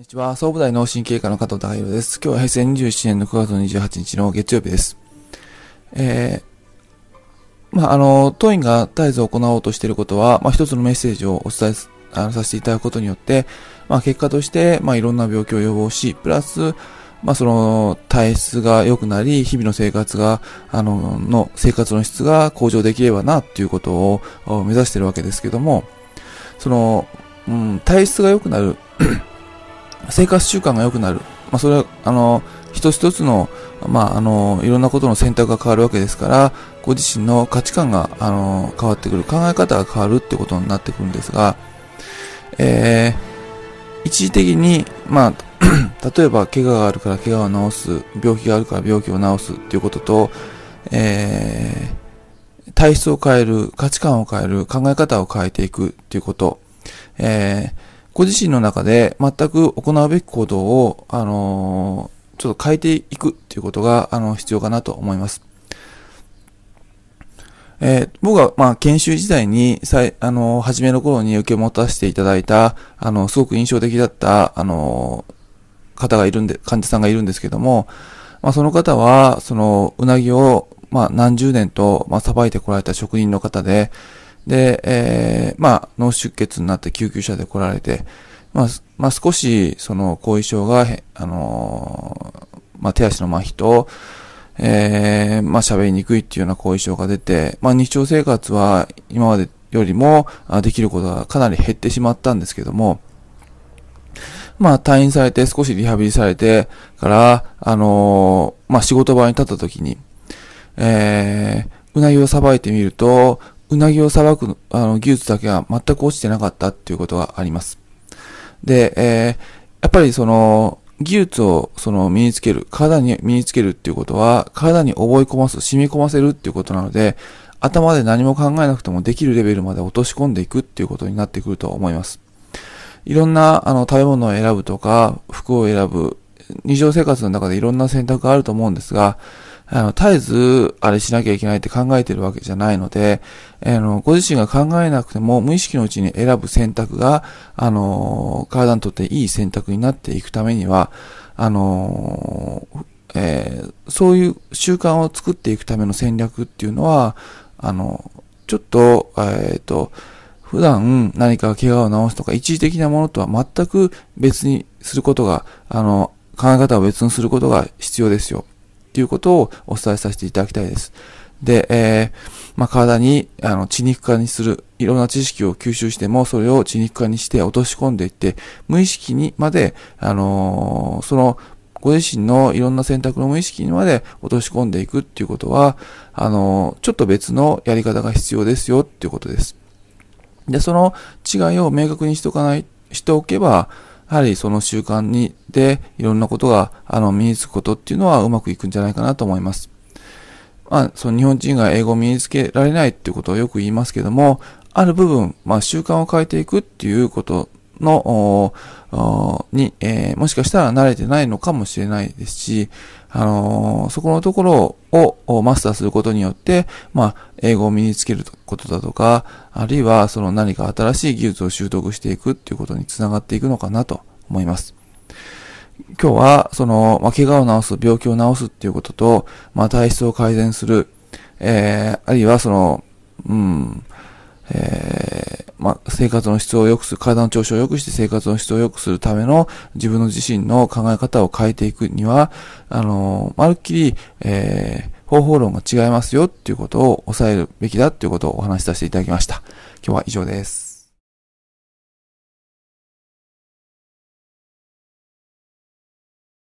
こんにちは。総務大脳神経科の加藤隆弘です。今日は平成27年の9月28日の月曜日です。えー、まあ、あの、当院が絶えず行おうとしていることは、まあ、一つのメッセージをお伝えあのさせていただくことによって、まあ、結果として、まあ、いろんな病気を予防し、プラス、まあ、その、体質が良くなり、日々の生活が、あの、の、生活の質が向上できればな、っていうことを目指しているわけですけども、その、うん、体質が良くなる生活習慣が良くなる。まあ、それは、あの、一つ一つの、まあ、あの、いろんなことの選択が変わるわけですから、ご自身の価値観が、あの、変わってくる、考え方が変わるってことになってくるんですが、えー、一時的に、まあ、例えば、怪我があるから怪我を治す、病気があるから病気を治すっていうことと、えー、体質を変える、価値観を変える、考え方を変えていくっていうこと、えー、ご自身の中で全く行うべき行動を、あの、ちょっと変えていくっていうことが、あの、必要かなと思います。えー、僕は、まあ、研修時代に、さい、あの、初めの頃に受け持たせていただいた、あの、すごく印象的だった、あの方がいるんで、患者さんがいるんですけども、まあ、その方は、その、うなぎを、まあ、何十年と、まあ、さばいてこられた職人の方で、で、えー、まあ、脳出血になって救急車で来られて、まあ、まあ、少し、その、後遺症が、あのー、まあ、手足の麻痺と、えー、まあ、喋りにくいっていうような後遺症が出て、まあ、日常生活は今までよりも、できることがかなり減ってしまったんですけども、まあ、退院されて少しリハビリされてから、あのー、まあ、仕事場に立った時に、えー、うなぎをさばいてみると、うなぎをさばくあの技術だけは全く落ちてなかったっていうことがあります。で、えー、やっぱりその、技術をその身につける、体に身につけるっていうことは、体に覚え込ます、染み込ませるっていうことなので、頭で何も考えなくてもできるレベルまで落とし込んでいくっていうことになってくると思います。いろんなあの食べ物を選ぶとか、服を選ぶ、日常生活の中でいろんな選択があると思うんですが、あの、絶えず、あれしなきゃいけないって考えてるわけじゃないので、あの、ご自身が考えなくても、無意識のうちに選ぶ選択が、あの、体にとっていい選択になっていくためには、あの、えー、そういう習慣を作っていくための戦略っていうのは、あの、ちょっと、えっ、ー、と、普段何か怪我を治すとか一時的なものとは全く別にすることが、あの、考え方を別にすることが必要ですよ。っていうことをお伝えさせていただきたいです。で、えー、まあ、体に、あの、血肉化にする、いろんな知識を吸収しても、それを血肉化にして落とし込んでいって、無意識にまで、あのー、その、ご自身のいろんな選択の無意識にまで落とし込んでいくっていうことは、あのー、ちょっと別のやり方が必要ですよっていうことです。で、その違いを明確にしておかない、しておけば、やはりその習慣に、で、いろんなことが、あの、身につくことっていうのはうまくいくんじゃないかなと思います。まあ、その日本人が英語を身につけられないっていうことをよく言いますけども、ある部分、まあ、習慣を変えていくっていうことの、に、えー、もしかしたら慣れてないのかもしれないですし、あのー、そこのところをマスターすることによって、まあ、英語を身につけることだとか、あるいはその何か新しい技術を習得していくっていうことにつながっていくのかなと思います。今日は、その、まあ、怪我を治す、病気を治すっていうことと、まあ、体質を改善する、えー、あるいはその、うん、えー、まあ、生活の質を良くする、体の調子を良くして生活の質を良くするための自分の自身の考え方を変えていくには、あの、まるっきり、えー、方法論が違いますよっていうことを抑えるべきだっていうことをお話しさせていただきました。今日は以上です。